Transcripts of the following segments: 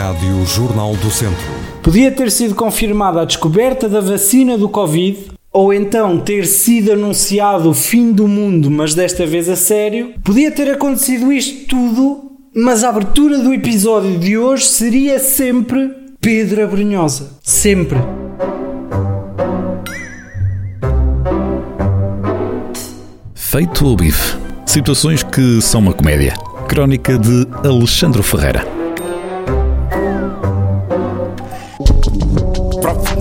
Rádio Jornal do Centro. Podia ter sido confirmada a descoberta da vacina do Covid, ou então ter sido anunciado o fim do mundo, mas desta vez a sério. Podia ter acontecido isto tudo, mas a abertura do episódio de hoje seria sempre Pedro Abrunhosa. Sempre. Feito o bife. Situações que são uma comédia. Crónica de Alexandre Ferreira.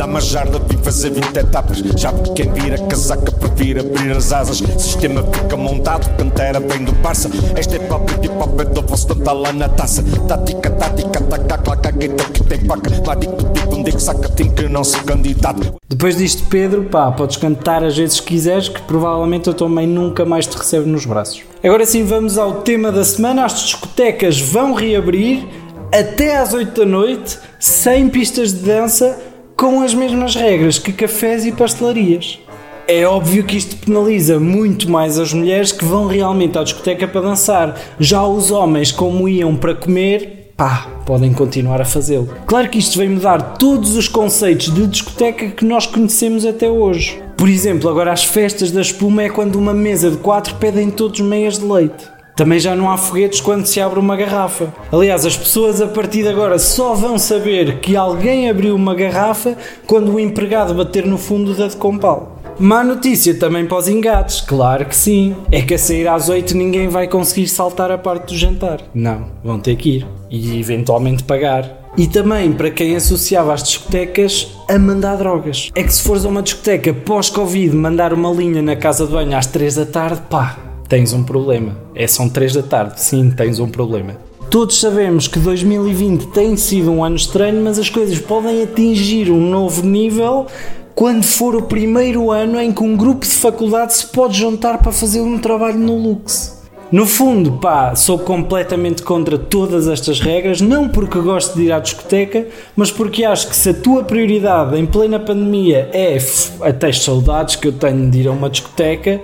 Uma jarda, vim fazer 20 etapas. Já vi quem vira casaca, prefiro abrir as asas. Sistema fica montado, cantera vem do Barça. Este é pop, hop, é do vosso total lá na taça. Tática, tática, taca, claca, guita que tem paca. Madico, tipo, um digo, saca, tem que não se candidato. Depois disto, Pedro, pá, podes cantar às vezes que quiseres, que provavelmente tua mãe nunca mais te recebe nos braços. Agora sim, vamos ao tema da semana. As discotecas vão reabrir até às 8 da noite, sem pistas de dança, com as mesmas regras que cafés e pastelarias. É óbvio que isto penaliza muito mais as mulheres que vão realmente à discoteca para dançar. Já os homens, como iam para comer, pá, podem continuar a fazê-lo. Claro que isto vem mudar todos os conceitos de discoteca que nós conhecemos até hoje. Por exemplo, agora as festas da espuma é quando uma mesa de quatro pedem todos meias de leite. Também já não há foguetes quando se abre uma garrafa. Aliás, as pessoas a partir de agora só vão saber que alguém abriu uma garrafa quando o empregado bater no fundo da de compal. Má notícia também para os engates, claro que sim. É que a sair às 8 ninguém vai conseguir saltar a parte do jantar. Não, vão ter que ir. E eventualmente pagar. E também para quem associava as discotecas a mandar drogas. É que se fores a uma discoteca pós-Covid mandar uma linha na casa de banho às 3 da tarde, pá, tens um problema. É, são 3 da tarde, sim, tens um problema. Todos sabemos que 2020 tem sido um ano estranho, mas as coisas podem atingir um novo nível quando for o primeiro ano em que um grupo de faculdade se pode juntar para fazer um trabalho no Lux. No fundo, pá, sou completamente contra todas estas regras, não porque gosto de ir à discoteca, mas porque acho que se a tua prioridade em plena pandemia é até saudades que eu tenho de ir a uma discoteca,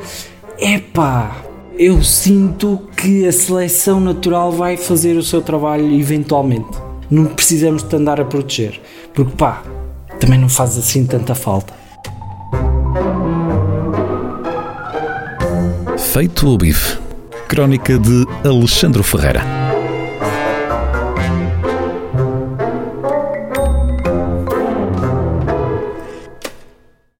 é pá, eu sinto que a seleção natural vai fazer o seu trabalho eventualmente. Não precisamos de andar a proteger, porque pá, também não faz assim tanta falta. Feito o bife. Crónica de Alexandre Ferreira.